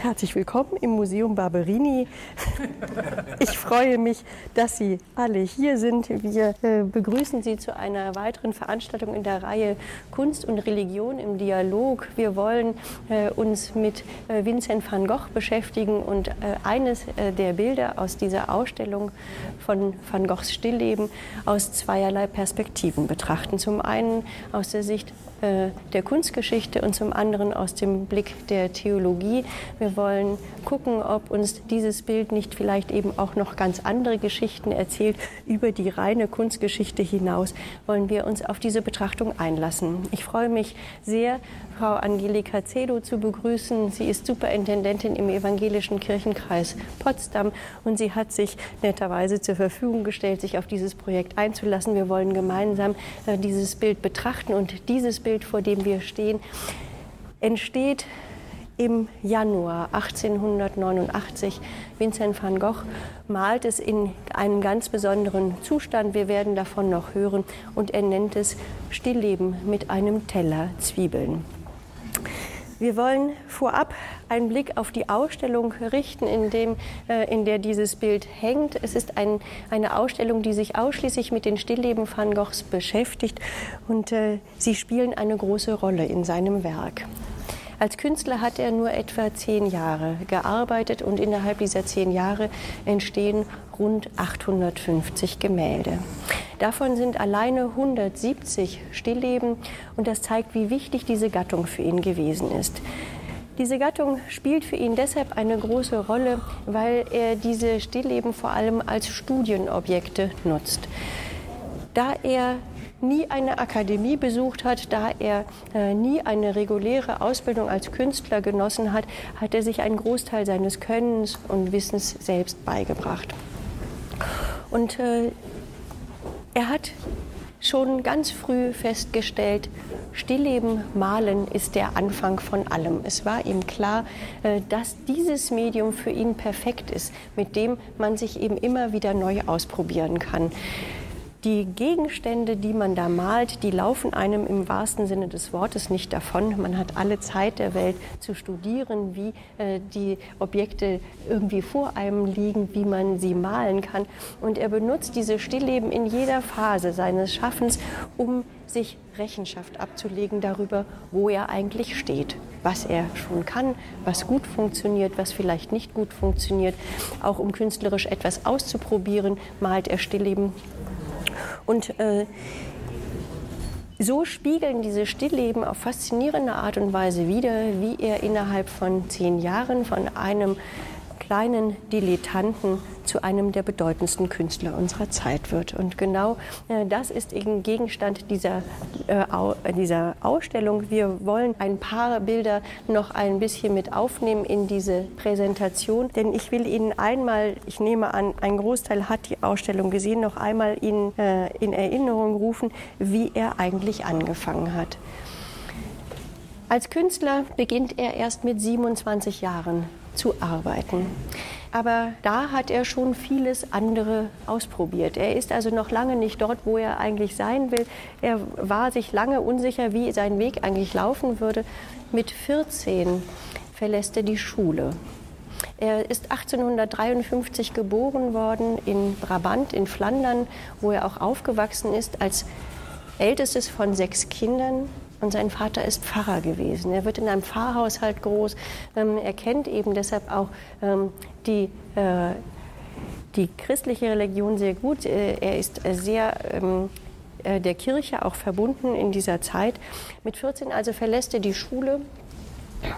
Herzlich willkommen im Museum Barberini. Ich freue mich, dass Sie alle hier sind. Wir äh, begrüßen Sie zu einer weiteren Veranstaltung in der Reihe Kunst und Religion im Dialog. Wir wollen äh, uns mit äh, Vincent van Gogh beschäftigen und eines der Bilder aus dieser Ausstellung von Van Goghs Stillleben aus zweierlei Perspektiven betrachten. Zum einen aus der Sicht der Kunstgeschichte und zum anderen aus dem Blick der Theologie. Wir wir wollen gucken, ob uns dieses Bild nicht vielleicht eben auch noch ganz andere Geschichten erzählt. Über die reine Kunstgeschichte hinaus wollen wir uns auf diese Betrachtung einlassen. Ich freue mich sehr, Frau Angelika Zedo zu begrüßen. Sie ist Superintendentin im Evangelischen Kirchenkreis Potsdam und sie hat sich netterweise zur Verfügung gestellt, sich auf dieses Projekt einzulassen. Wir wollen gemeinsam äh, dieses Bild betrachten und dieses Bild, vor dem wir stehen, entsteht im Januar 1889. Vincent van Gogh malt es in einem ganz besonderen Zustand. Wir werden davon noch hören. Und er nennt es Stillleben mit einem Teller Zwiebeln. Wir wollen vorab einen Blick auf die Ausstellung richten, in, dem, äh, in der dieses Bild hängt. Es ist ein, eine Ausstellung, die sich ausschließlich mit den Stillleben van Goghs beschäftigt und äh, sie spielen eine große Rolle in seinem Werk. Als Künstler hat er nur etwa zehn Jahre gearbeitet und innerhalb dieser zehn Jahre entstehen rund 850 Gemälde. Davon sind alleine 170 Stillleben und das zeigt, wie wichtig diese Gattung für ihn gewesen ist. Diese Gattung spielt für ihn deshalb eine große Rolle, weil er diese Stillleben vor allem als Studienobjekte nutzt. Da er nie eine Akademie besucht hat, da er äh, nie eine reguläre Ausbildung als Künstler genossen hat, hat er sich einen Großteil seines Könnens und Wissens selbst beigebracht. Und äh, er hat schon ganz früh festgestellt, Stillleben, Malen ist der Anfang von allem. Es war ihm klar, äh, dass dieses Medium für ihn perfekt ist, mit dem man sich eben immer wieder neu ausprobieren kann. Die Gegenstände, die man da malt, die laufen einem im wahrsten Sinne des Wortes nicht davon. Man hat alle Zeit der Welt zu studieren, wie äh, die Objekte irgendwie vor einem liegen, wie man sie malen kann. Und er benutzt diese Stillleben in jeder Phase seines Schaffens, um sich Rechenschaft abzulegen darüber, wo er eigentlich steht, was er schon kann, was gut funktioniert, was vielleicht nicht gut funktioniert. Auch um künstlerisch etwas auszuprobieren, malt er Stillleben und äh, so spiegeln diese Stillleben auf faszinierende Art und Weise wider, wie er innerhalb von zehn Jahren von einem kleinen Dilettanten zu einem der bedeutendsten Künstler unserer Zeit wird. Und genau äh, das ist eben Gegenstand dieser, äh, dieser Ausstellung. Wir wollen ein paar Bilder noch ein bisschen mit aufnehmen in diese Präsentation, denn ich will Ihnen einmal, ich nehme an, ein Großteil hat die Ausstellung gesehen, noch einmal Ihnen äh, in Erinnerung rufen, wie er eigentlich angefangen hat. Als Künstler beginnt er erst mit 27 Jahren zu arbeiten. Aber da hat er schon vieles andere ausprobiert. Er ist also noch lange nicht dort, wo er eigentlich sein will. Er war sich lange unsicher, wie sein Weg eigentlich laufen würde. Mit 14 verlässt er die Schule. Er ist 1853 geboren worden in Brabant in Flandern, wo er auch aufgewachsen ist als ältestes von sechs Kindern. Und sein Vater ist Pfarrer gewesen. Er wird in einem Pfarrhaushalt groß. Ähm, er kennt eben deshalb auch ähm, die, äh, die christliche Religion sehr gut. Äh, er ist sehr ähm, äh, der Kirche auch verbunden in dieser Zeit. Mit 14 also verlässt er die Schule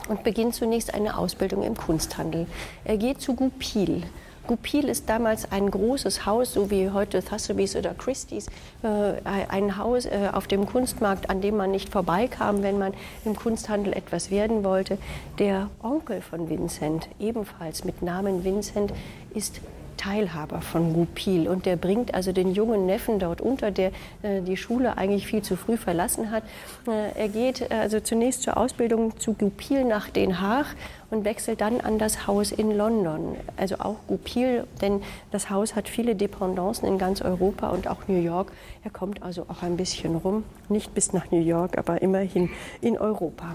und beginnt zunächst eine Ausbildung im Kunsthandel. Er geht zu Goupil. Goupil ist damals ein großes Haus, so wie heute Sotheby's oder Christie's, äh, ein Haus äh, auf dem Kunstmarkt, an dem man nicht vorbeikam, wenn man im Kunsthandel etwas werden wollte. Der Onkel von Vincent, ebenfalls mit Namen Vincent, ist Teilhaber von Goupil und der bringt also den jungen Neffen dort unter, der äh, die Schule eigentlich viel zu früh verlassen hat. Äh, er geht äh, also zunächst zur Ausbildung zu Goupil nach Den Haag und wechselt dann an das Haus in London. Also auch Goupil, denn das Haus hat viele Dependancen in ganz Europa und auch New York. Er kommt also auch ein bisschen rum, nicht bis nach New York, aber immerhin in Europa.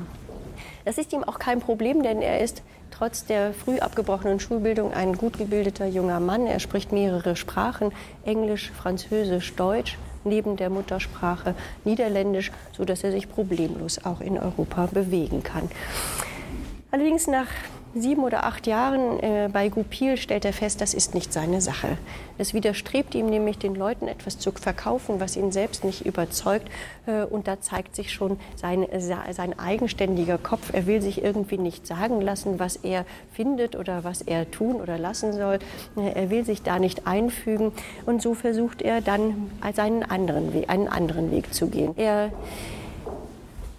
Das ist ihm auch kein Problem, denn er ist trotz der früh abgebrochenen Schulbildung ein gut gebildeter junger Mann. Er spricht mehrere Sprachen, Englisch, Französisch, Deutsch, neben der Muttersprache Niederländisch, sodass er sich problemlos auch in Europa bewegen kann. Allerdings nach sieben oder acht Jahren äh, bei Goupil stellt er fest, das ist nicht seine Sache. Es widerstrebt ihm nämlich, den Leuten etwas zu verkaufen, was ihn selbst nicht überzeugt. Äh, und da zeigt sich schon sein, sein eigenständiger Kopf. Er will sich irgendwie nicht sagen lassen, was er findet oder was er tun oder lassen soll. Äh, er will sich da nicht einfügen. Und so versucht er dann seinen anderen Weg, einen anderen Weg zu gehen. Er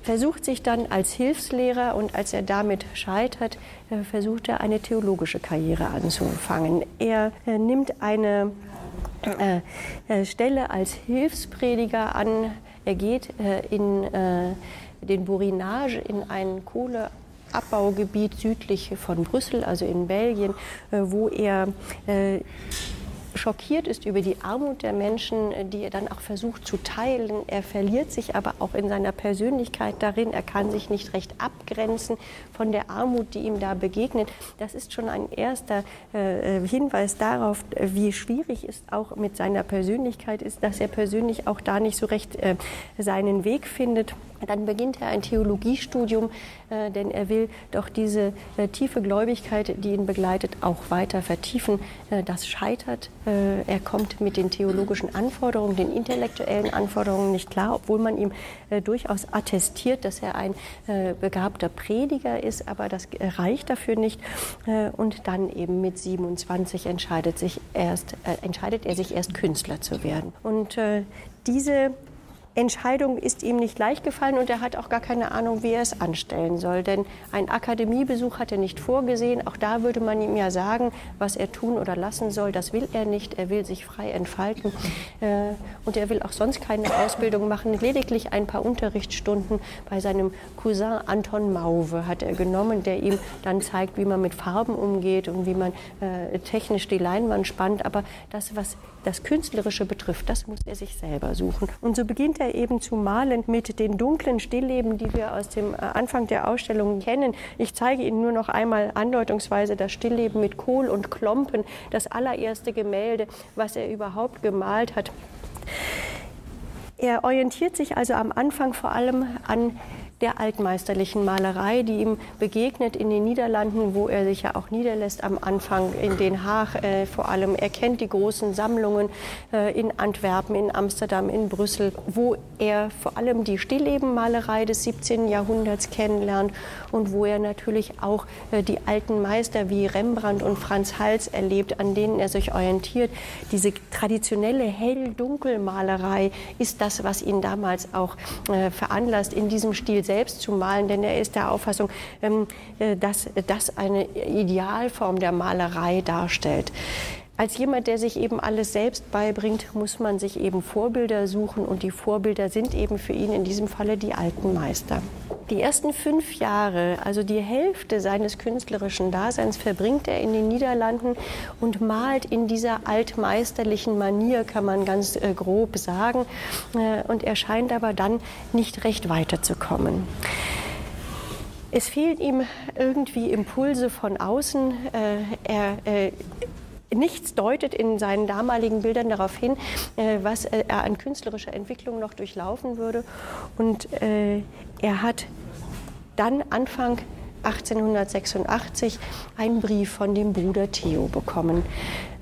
versucht sich dann als Hilfslehrer und als er damit scheitert, äh, versucht er eine theologische Karriere anzufangen. Er äh, nimmt eine äh, Stelle als Hilfsprediger an. Er geht in den Borinage in ein Kohleabbaugebiet südlich von Brüssel, also in Belgien, wo er schockiert ist über die Armut der Menschen, die er dann auch versucht zu teilen. Er verliert sich aber auch in seiner Persönlichkeit darin. Er kann sich nicht recht abgrenzen von der Armut, die ihm da begegnet. Das ist schon ein erster äh, Hinweis darauf, wie schwierig es auch mit seiner Persönlichkeit ist, dass er persönlich auch da nicht so recht äh, seinen Weg findet. Dann beginnt er ein Theologiestudium, äh, denn er will doch diese äh, tiefe Gläubigkeit, die ihn begleitet, auch weiter vertiefen. Äh, das scheitert. Äh, er kommt mit den theologischen Anforderungen, den intellektuellen Anforderungen nicht klar, obwohl man ihm äh, durchaus attestiert, dass er ein äh, begabter Prediger ist, aber das reicht dafür nicht. und dann eben mit 27 entscheidet, sich erst, entscheidet er sich erst Künstler zu werden. Und diese Entscheidung ist ihm nicht leicht gefallen und er hat auch gar keine Ahnung, wie er es anstellen soll. Denn ein Akademiebesuch hat er nicht vorgesehen. Auch da würde man ihm ja sagen, was er tun oder lassen soll. Das will er nicht. Er will sich frei entfalten. Äh, und er will auch sonst keine Ausbildung machen. Lediglich ein paar Unterrichtsstunden bei seinem Cousin Anton Mauve hat er genommen, der ihm dann zeigt, wie man mit Farben umgeht und wie man äh, technisch die Leinwand spannt. Aber das, was das Künstlerische betrifft, das muss er sich selber suchen. Und so beginnt er eben zu malen mit den dunklen Stillleben, die wir aus dem äh, Anfang der Ausstellung kennen. Ich zeige Ihnen nur noch einmal andeutungsweise das Stillleben mit Kohl und Klompen, das allererste Gemälde, was er überhaupt gemalt hat. Er orientiert sich also am Anfang vor allem an der altmeisterlichen Malerei, die ihm begegnet in den Niederlanden, wo er sich ja auch niederlässt am Anfang in Den Haag äh, vor allem. Er kennt die großen Sammlungen äh, in Antwerpen, in Amsterdam, in Brüssel, wo er vor allem die Stilllebenmalerei des 17. Jahrhunderts kennenlernt und wo er natürlich auch äh, die alten Meister wie Rembrandt und Franz Hals erlebt, an denen er sich orientiert. Diese traditionelle Hell-Dunkel-Malerei ist das, was ihn damals auch äh, veranlasst, in diesem Stil selbst zu malen, denn er ist der Auffassung, ähm, äh, dass das eine Idealform der Malerei darstellt. Als jemand, der sich eben alles selbst beibringt, muss man sich eben Vorbilder suchen und die Vorbilder sind eben für ihn in diesem Falle die alten Meister. Die ersten fünf Jahre, also die Hälfte seines künstlerischen Daseins, verbringt er in den Niederlanden und malt in dieser altmeisterlichen Manier, kann man ganz äh, grob sagen. Äh, und er scheint aber dann nicht recht weiterzukommen. Es fehlen ihm irgendwie Impulse von außen. Äh, er äh, nichts deutet in seinen damaligen Bildern darauf hin, äh, was äh, er an künstlerischer Entwicklung noch durchlaufen würde. Und äh, er hat dann Anfang 1886 einen Brief von dem Bruder Theo bekommen.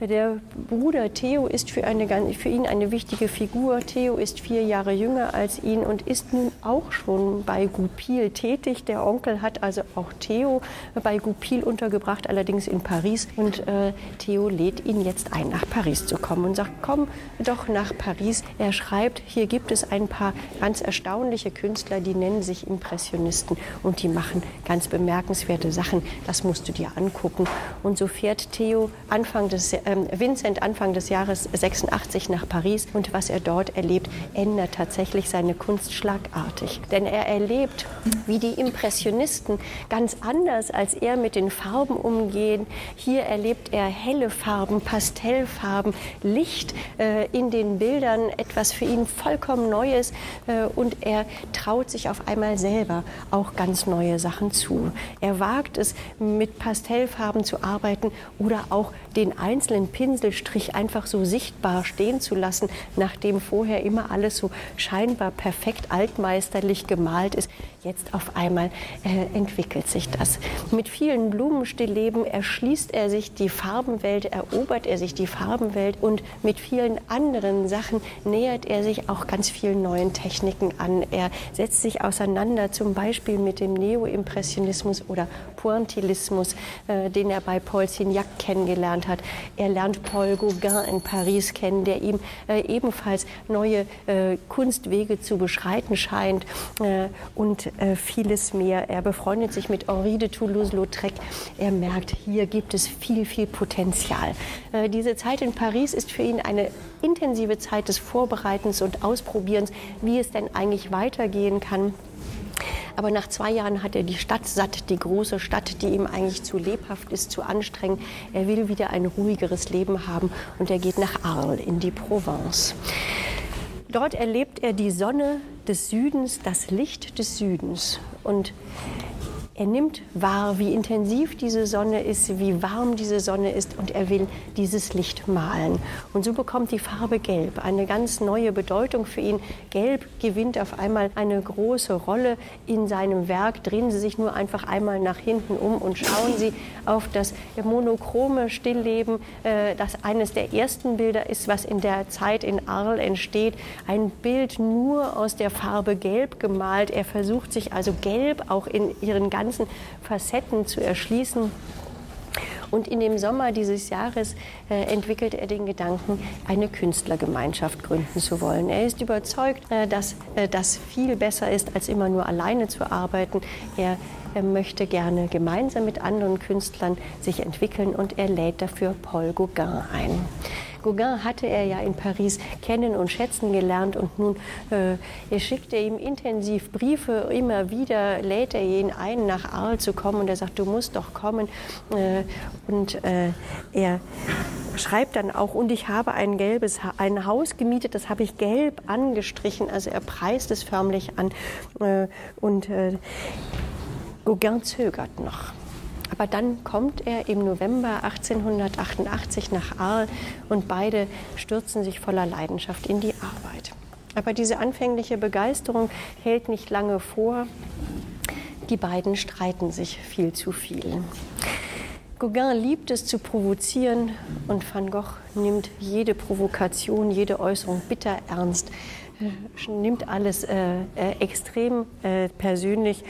Der Bruder Theo ist für, eine, für ihn eine wichtige Figur. Theo ist vier Jahre jünger als ihn und ist nun auch schon bei Goupil tätig. Der Onkel hat also auch Theo bei Goupil untergebracht, allerdings in Paris. Und äh, Theo lädt ihn jetzt ein, nach Paris zu kommen und sagt, komm doch nach Paris. Er schreibt, hier gibt es ein paar ganz erstaunliche Künstler, die nennen sich Impressionisten und die machen ganz bemerkenswerte Sachen. Das musst du dir angucken. Und so fährt Theo Anfang des äh, Vincent Anfang des Jahres 86 nach Paris und was er dort erlebt, ändert tatsächlich seine Kunst schlagartig. Denn er erlebt, wie die Impressionisten ganz anders als er mit den Farben umgehen. Hier erlebt er helle Farben, Pastellfarben, Licht äh, in den Bildern, etwas für ihn vollkommen Neues äh, und er traut sich auf einmal selber auch ganz neue Sachen zu. Er wagt es, mit Pastellfarben zu arbeiten oder auch den einzelnen Pinselstrich einfach so sichtbar stehen zu lassen, nachdem vorher immer alles so scheinbar perfekt altmeisterlich gemalt ist. Jetzt auf einmal äh, entwickelt sich das. Mit vielen Blumenstillleben erschließt er sich die Farbenwelt, erobert er sich die Farbenwelt und mit vielen anderen Sachen nähert er sich auch ganz vielen neuen Techniken an. Er setzt sich auseinander zum Beispiel mit dem Neoimpressionismus oder Pointillismus, äh, den er bei Paul Signac kennengelernt hat. Er lernt Paul Gauguin in Paris kennen, der ihm äh, ebenfalls neue äh, Kunstwege zu beschreiten scheint äh, und äh, vieles mehr. Er befreundet sich mit Henri de Toulouse-Lautrec. Er merkt, hier gibt es viel, viel Potenzial. Äh, diese Zeit in Paris ist für ihn eine intensive Zeit des Vorbereitens und Ausprobierens, wie es denn eigentlich weitergehen kann. Aber nach zwei Jahren hat er die Stadt satt, die große Stadt, die ihm eigentlich zu lebhaft ist, zu anstrengend. Er will wieder ein ruhigeres Leben haben und er geht nach Arles in die Provence. Dort erlebt er die Sonne des Südens, das Licht des Südens. Und er nimmt wahr, wie intensiv diese Sonne ist, wie warm diese Sonne ist und er will dieses Licht malen. Und so bekommt die Farbe Gelb eine ganz neue Bedeutung für ihn. Gelb gewinnt auf einmal eine große Rolle in seinem Werk. Drehen Sie sich nur einfach einmal nach hinten um und schauen Sie auf das monochrome Stillleben, äh, das eines der ersten Bilder ist, was in der Zeit in Arles entsteht. Ein Bild nur aus der Farbe Gelb gemalt. Er versucht sich also Gelb auch in ihren ganzen ganzen Facetten zu erschließen. Und in dem Sommer dieses Jahres äh, entwickelt er den Gedanken, eine Künstlergemeinschaft gründen zu wollen. Er ist überzeugt, äh, dass äh, das viel besser ist, als immer nur alleine zu arbeiten. Er er möchte gerne gemeinsam mit anderen Künstlern sich entwickeln und er lädt dafür Paul Gauguin ein. Gauguin hatte er ja in Paris kennen und schätzen gelernt und nun äh, er schickt er ihm intensiv Briefe, immer wieder lädt er ihn ein, nach Arles zu kommen und er sagt, du musst doch kommen. Äh, und äh, er schreibt dann auch, und ich habe ein gelbes ein Haus gemietet, das habe ich gelb angestrichen, also er preist es förmlich an. Äh, und äh, Gauguin zögert noch. Aber dann kommt er im November 1888 nach Arles und beide stürzen sich voller Leidenschaft in die Arbeit. Aber diese anfängliche Begeisterung hält nicht lange vor. Die beiden streiten sich viel zu viel. Gauguin liebt es zu provozieren und Van Gogh nimmt jede Provokation, jede Äußerung bitter ernst, äh, nimmt alles äh, äh, extrem äh, persönlich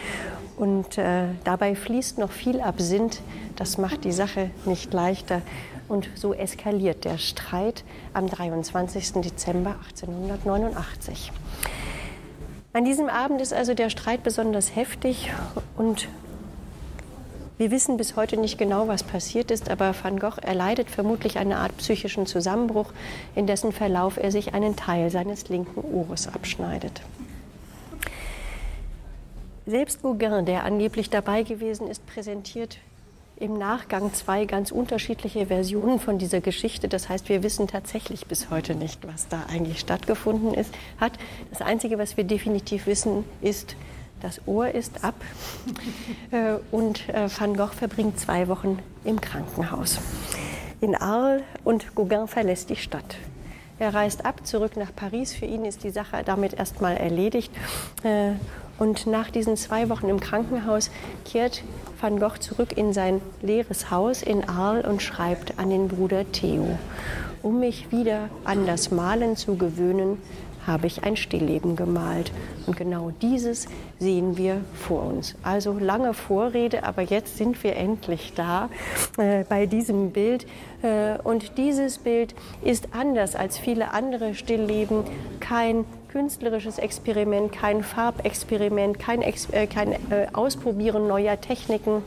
und äh, dabei fließt noch viel Absinth. Das macht die Sache nicht leichter. Und so eskaliert der Streit am 23. Dezember 1889. An diesem Abend ist also der Streit besonders heftig und wir wissen bis heute nicht genau, was passiert ist, aber Van Gogh erleidet vermutlich eine Art psychischen Zusammenbruch, in dessen Verlauf er sich einen Teil seines linken Ohres abschneidet. Selbst Gauguin, der angeblich dabei gewesen ist, präsentiert im Nachgang zwei ganz unterschiedliche Versionen von dieser Geschichte. Das heißt, wir wissen tatsächlich bis heute nicht, was da eigentlich stattgefunden ist, hat. Das Einzige, was wir definitiv wissen, ist, das Ohr ist ab äh, und äh, Van Gogh verbringt zwei Wochen im Krankenhaus in Arles und Gauguin verlässt die Stadt. Er reist ab, zurück nach Paris. Für ihn ist die Sache damit erstmal erledigt. Und nach diesen zwei Wochen im Krankenhaus kehrt Van Gogh zurück in sein leeres Haus in Arles und schreibt an den Bruder Theo. Um mich wieder an das Malen zu gewöhnen, habe ich ein Stillleben gemalt. Und genau dieses sehen wir vor uns. Also lange Vorrede, aber jetzt sind wir endlich da äh, bei diesem Bild. Äh, und dieses Bild ist anders als viele andere Stillleben kein künstlerisches Experiment, kein Farbexperiment, kein, Ex äh, kein äh, Ausprobieren neuer Techniken,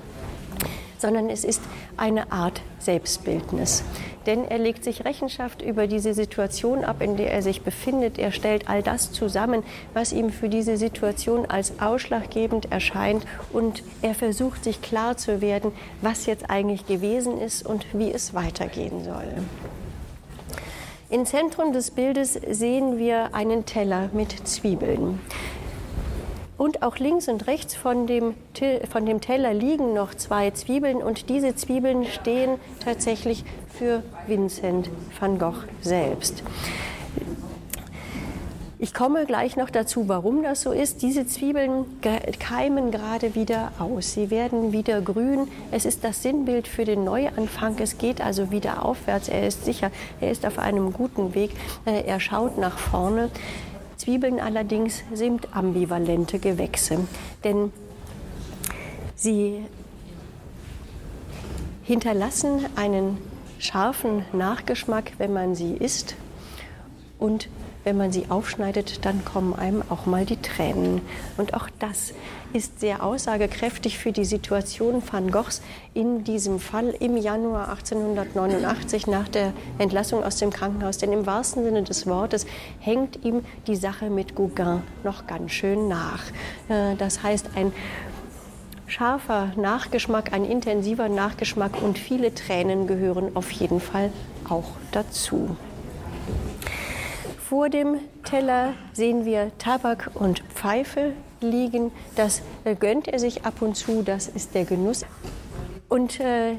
sondern es ist eine Art Selbstbildnis. Denn er legt sich Rechenschaft über diese Situation ab, in der er sich befindet. Er stellt all das zusammen, was ihm für diese Situation als ausschlaggebend erscheint. Und er versucht sich klar zu werden, was jetzt eigentlich gewesen ist und wie es weitergehen soll. Im Zentrum des Bildes sehen wir einen Teller mit Zwiebeln. Und auch links und rechts von dem, von dem Teller liegen noch zwei Zwiebeln und diese Zwiebeln stehen tatsächlich für Vincent van Gogh selbst. Ich komme gleich noch dazu, warum das so ist. Diese Zwiebeln keimen gerade wieder aus. Sie werden wieder grün. Es ist das Sinnbild für den Neuanfang. Es geht also wieder aufwärts. Er ist sicher, er ist auf einem guten Weg. Äh, er schaut nach vorne. Zwiebeln allerdings sind ambivalente Gewächse, denn sie hinterlassen einen scharfen Nachgeschmack, wenn man sie isst und wenn man sie aufschneidet, dann kommen einem auch mal die Tränen. Und auch das ist sehr aussagekräftig für die Situation van Goghs in diesem Fall im Januar 1889 nach der Entlassung aus dem Krankenhaus. Denn im wahrsten Sinne des Wortes hängt ihm die Sache mit Gauguin noch ganz schön nach. Äh, das heißt, ein scharfer Nachgeschmack, ein intensiver Nachgeschmack und viele Tränen gehören auf jeden Fall auch dazu. Vor dem Teller sehen wir Tabak und Pfeife liegen. Das äh, gönnt er sich ab und zu, das ist der Genuss. Und äh,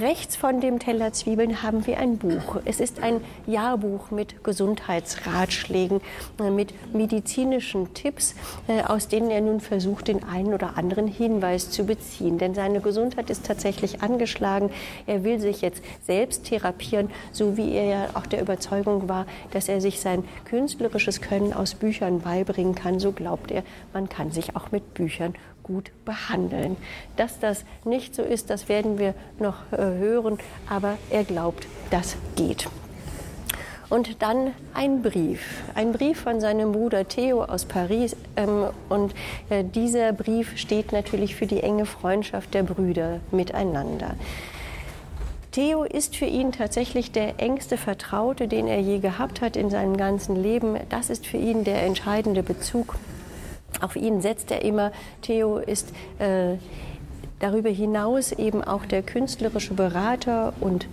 Rechts von dem Teller Zwiebeln haben wir ein Buch. Es ist ein Jahrbuch mit Gesundheitsratschlägen, äh, mit medizinischen Tipps, äh, aus denen er nun versucht, den einen oder anderen Hinweis zu beziehen. Denn seine Gesundheit ist tatsächlich angeschlagen. Er will sich jetzt selbst therapieren, so wie er ja auch der Überzeugung war, dass er sich sein künstlerisches Können aus Büchern beibringen kann. So glaubt er, man kann sich auch mit Büchern gut behandeln. Dass das nicht so ist, das werden wir noch äh, hören, aber er glaubt, das geht. Und dann ein Brief, ein Brief von seinem Bruder Theo aus Paris. Ähm, und äh, dieser Brief steht natürlich für die enge Freundschaft der Brüder miteinander. Theo ist für ihn tatsächlich der engste Vertraute, den er je gehabt hat in seinem ganzen Leben. Das ist für ihn der entscheidende Bezug auf ihn setzt er immer. Theo ist äh, darüber hinaus eben auch der künstlerische Berater und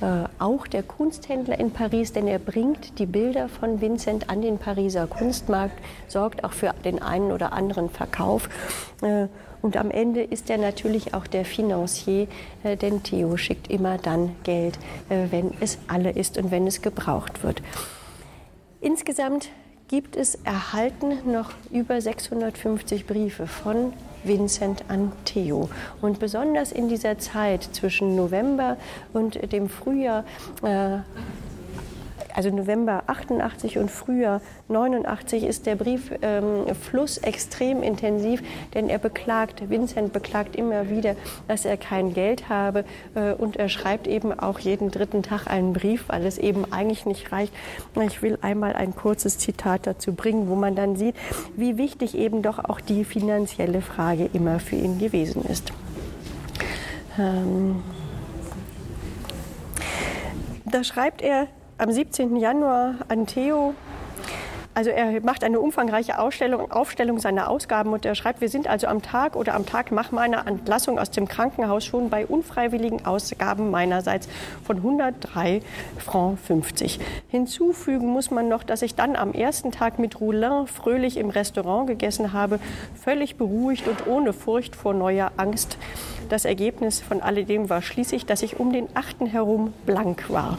äh, auch der Kunsthändler in Paris, denn er bringt die Bilder von Vincent an den Pariser Kunstmarkt, sorgt auch für den einen oder anderen Verkauf. Äh, und am Ende ist er natürlich auch der Financier, äh, denn Theo schickt immer dann Geld, äh, wenn es alle ist und wenn es gebraucht wird. Insgesamt gibt es erhalten noch über 650 Briefe von Vincent an Theo. Und besonders in dieser Zeit zwischen November und dem Frühjahr äh, also November 88 und Frühjahr 89 ist der Brieffluss ähm, extrem intensiv, denn er beklagt, Vincent beklagt immer wieder, dass er kein Geld habe äh, und er schreibt eben auch jeden dritten Tag einen Brief, weil es eben eigentlich nicht reicht. Ich will einmal ein kurzes Zitat dazu bringen, wo man dann sieht, wie wichtig eben doch auch die finanzielle Frage immer für ihn gewesen ist. Ähm da schreibt er, am 17. Januar an Theo. Also er macht eine umfangreiche Ausstellung, Aufstellung seiner Ausgaben und er schreibt, wir sind also am Tag oder am Tag nach meiner Entlassung aus dem Krankenhaus schon bei unfreiwilligen Ausgaben meinerseits von 103 Franc 50. Hinzufügen muss man noch, dass ich dann am ersten Tag mit Roulin fröhlich im Restaurant gegessen habe, völlig beruhigt und ohne Furcht vor neuer Angst. Das Ergebnis von alledem war schließlich, dass ich um den 8. herum blank war.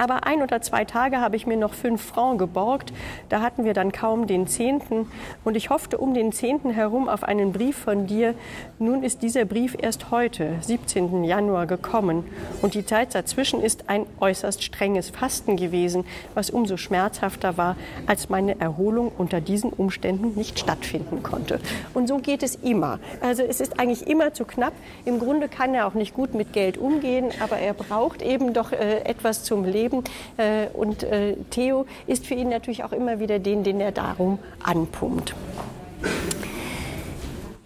Aber ein oder zwei Tage habe ich mir noch fünf Francs geborgt. Da hatten wir dann kaum den Zehnten. Und ich hoffte um den Zehnten herum auf einen Brief von dir. Nun ist dieser Brief erst heute, 17. Januar, gekommen. Und die Zeit dazwischen ist ein äußerst strenges Fasten gewesen, was umso schmerzhafter war, als meine Erholung unter diesen Umständen nicht stattfinden konnte. Und so geht es immer. Also es ist eigentlich immer zu knapp. Im Grunde kann er auch nicht gut mit Geld umgehen, aber er braucht eben doch äh, etwas zum Leben. Äh, und äh, Theo ist für ihn natürlich auch immer wieder den, den er darum anpumpt.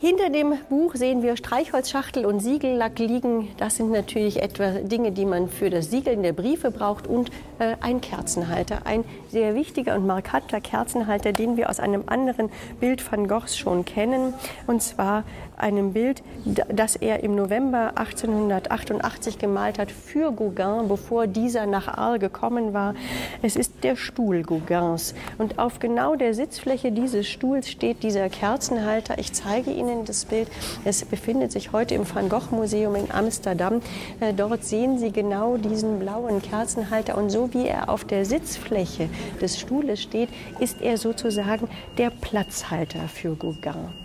Hinter dem Buch sehen wir Streichholzschachtel und Siegellack liegen. Das sind natürlich etwa Dinge, die man für das Siegeln der Briefe braucht und äh, ein Kerzenhalter. Ein sehr wichtiger und markanter Kerzenhalter, den wir aus einem anderen Bild van Goghs schon kennen. Und zwar einem Bild, das er im November 1888 gemalt hat für Gauguin, bevor dieser nach Arles gekommen war. Es ist der Stuhl Gauguins. Und auf genau der Sitzfläche dieses Stuhls steht dieser Kerzenhalter. Ich zeige Ihnen das Bild. Es befindet sich heute im Van Gogh Museum in Amsterdam. Äh, dort sehen Sie genau diesen blauen Kerzenhalter. Und so wie er auf der Sitzfläche des Stuhles steht, ist er sozusagen der Platzhalter für Gauguin.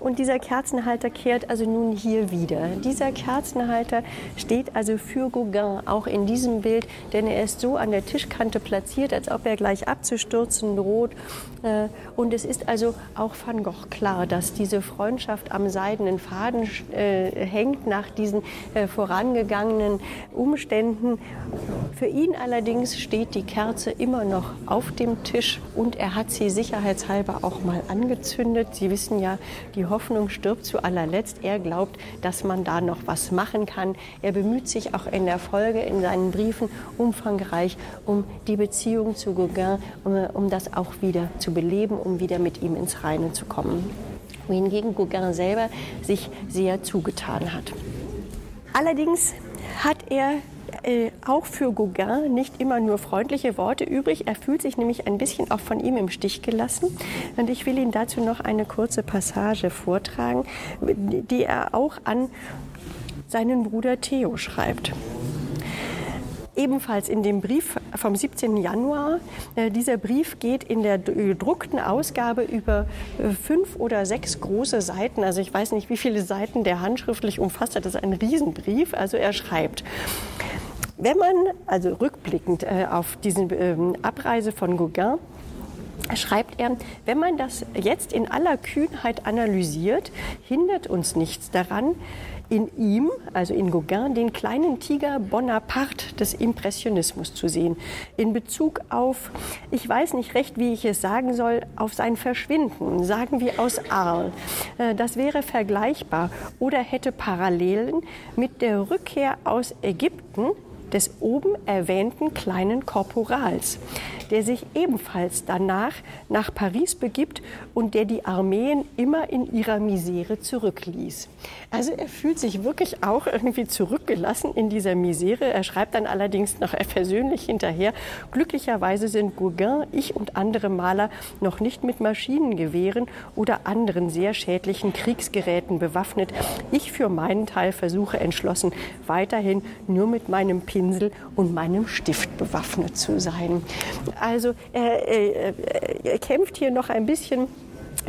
Und dieser Kerzenhalter kehrt also nun hier wieder. Dieser Kerzenhalter steht also für Gauguin auch in diesem Bild, denn er ist so an der Tischkante platziert, als ob er gleich abzustürzen droht. Äh, und es ist also auch Van Gogh klar, dass diese Freundschaft am seidenen Faden äh, hängt nach diesen äh, vorangegangenen Umständen. Für ihn allerdings steht die Kerze immer noch auf dem Tisch und er hat sie sicherheitshalber auch mal angezündet. Sie wissen ja, die Hoffnung stirbt zu allerletzt. Er glaubt, dass man da noch was machen kann. Er bemüht sich auch in der Folge in seinen Briefen umfangreich um die Beziehung zu Gauguin, um, um das auch wieder zu beleben, um wieder mit ihm ins Reine zu kommen. Wohingegen Gauguin selber sich sehr zugetan hat. Allerdings hat er äh, auch für Gauguin nicht immer nur freundliche Worte übrig. Er fühlt sich nämlich ein bisschen auch von ihm im Stich gelassen. Und ich will Ihnen dazu noch eine kurze Passage vortragen, die er auch an seinen Bruder Theo schreibt ebenfalls in dem Brief vom 17. Januar. Äh, dieser Brief geht in der gedruckten Ausgabe über äh, fünf oder sechs große Seiten. Also ich weiß nicht, wie viele Seiten der handschriftlich umfasst hat. Das ist ein Riesenbrief. Also er schreibt. Wenn man, also rückblickend äh, auf diese ähm, Abreise von Gauguin, schreibt er, wenn man das jetzt in aller Kühnheit analysiert, hindert uns nichts daran, in ihm, also in Gauguin, den kleinen Tiger Bonaparte des Impressionismus zu sehen. In Bezug auf, ich weiß nicht recht, wie ich es sagen soll, auf sein Verschwinden, sagen wir aus Arles. Äh, das wäre vergleichbar oder hätte Parallelen mit der Rückkehr aus Ägypten des oben erwähnten kleinen Korporals, der sich ebenfalls danach nach Paris begibt und der die Armeen immer in ihrer Misere zurückließ. Also er fühlt sich wirklich auch irgendwie zurückgelassen in dieser Misere. Er schreibt dann allerdings noch persönlich hinterher, glücklicherweise sind Gauguin, ich und andere Maler noch nicht mit Maschinengewehren oder anderen sehr schädlichen Kriegsgeräten bewaffnet. Ich für meinen Teil versuche entschlossen, weiterhin nur mit meinem Pinsel und meinem Stift bewaffnet zu sein. Also er, er, er kämpft hier noch ein bisschen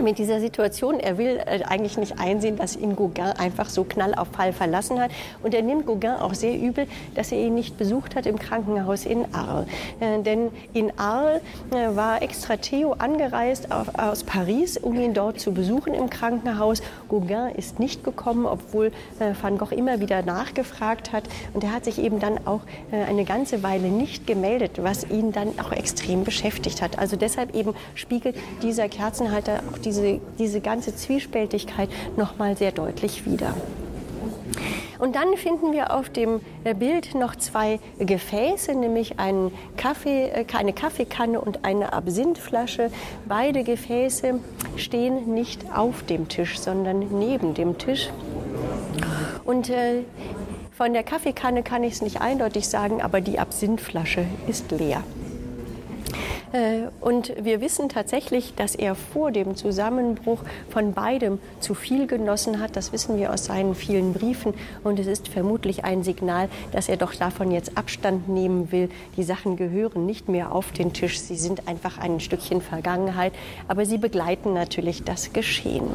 mit dieser Situation. Er will äh, eigentlich nicht einsehen, dass ihn Gauguin einfach so knall auf Fall verlassen hat. Und er nimmt Gauguin auch sehr übel, dass er ihn nicht besucht hat im Krankenhaus in Arles. Äh, denn in Arles äh, war extra Theo angereist auf, aus Paris, um ihn dort zu besuchen im Krankenhaus. Gauguin ist nicht gekommen, obwohl äh, Van Gogh immer wieder nachgefragt hat. Und er hat sich eben dann auch äh, eine ganze Weile nicht gemeldet, was ihn dann auch extrem beschäftigt hat. Also deshalb eben spiegelt dieser Kerzenhalter auch die diese, diese ganze Zwiespältigkeit noch mal sehr deutlich wieder. Und dann finden wir auf dem äh, Bild noch zwei Gefäße, nämlich einen Kaffee, äh, eine Kaffeekanne und eine Absinthflasche. Beide Gefäße stehen nicht auf dem Tisch, sondern neben dem Tisch. Und äh, von der Kaffeekanne kann ich es nicht eindeutig sagen, aber die Absinthflasche ist leer. Äh, und wir wissen tatsächlich, dass er vor dem Zusammenbruch von beidem zu viel genossen hat. Das wissen wir aus seinen vielen Briefen. Und es ist vermutlich ein Signal, dass er doch davon jetzt Abstand nehmen will. Die Sachen gehören nicht mehr auf den Tisch. Sie sind einfach ein Stückchen Vergangenheit. Aber sie begleiten natürlich das Geschehen.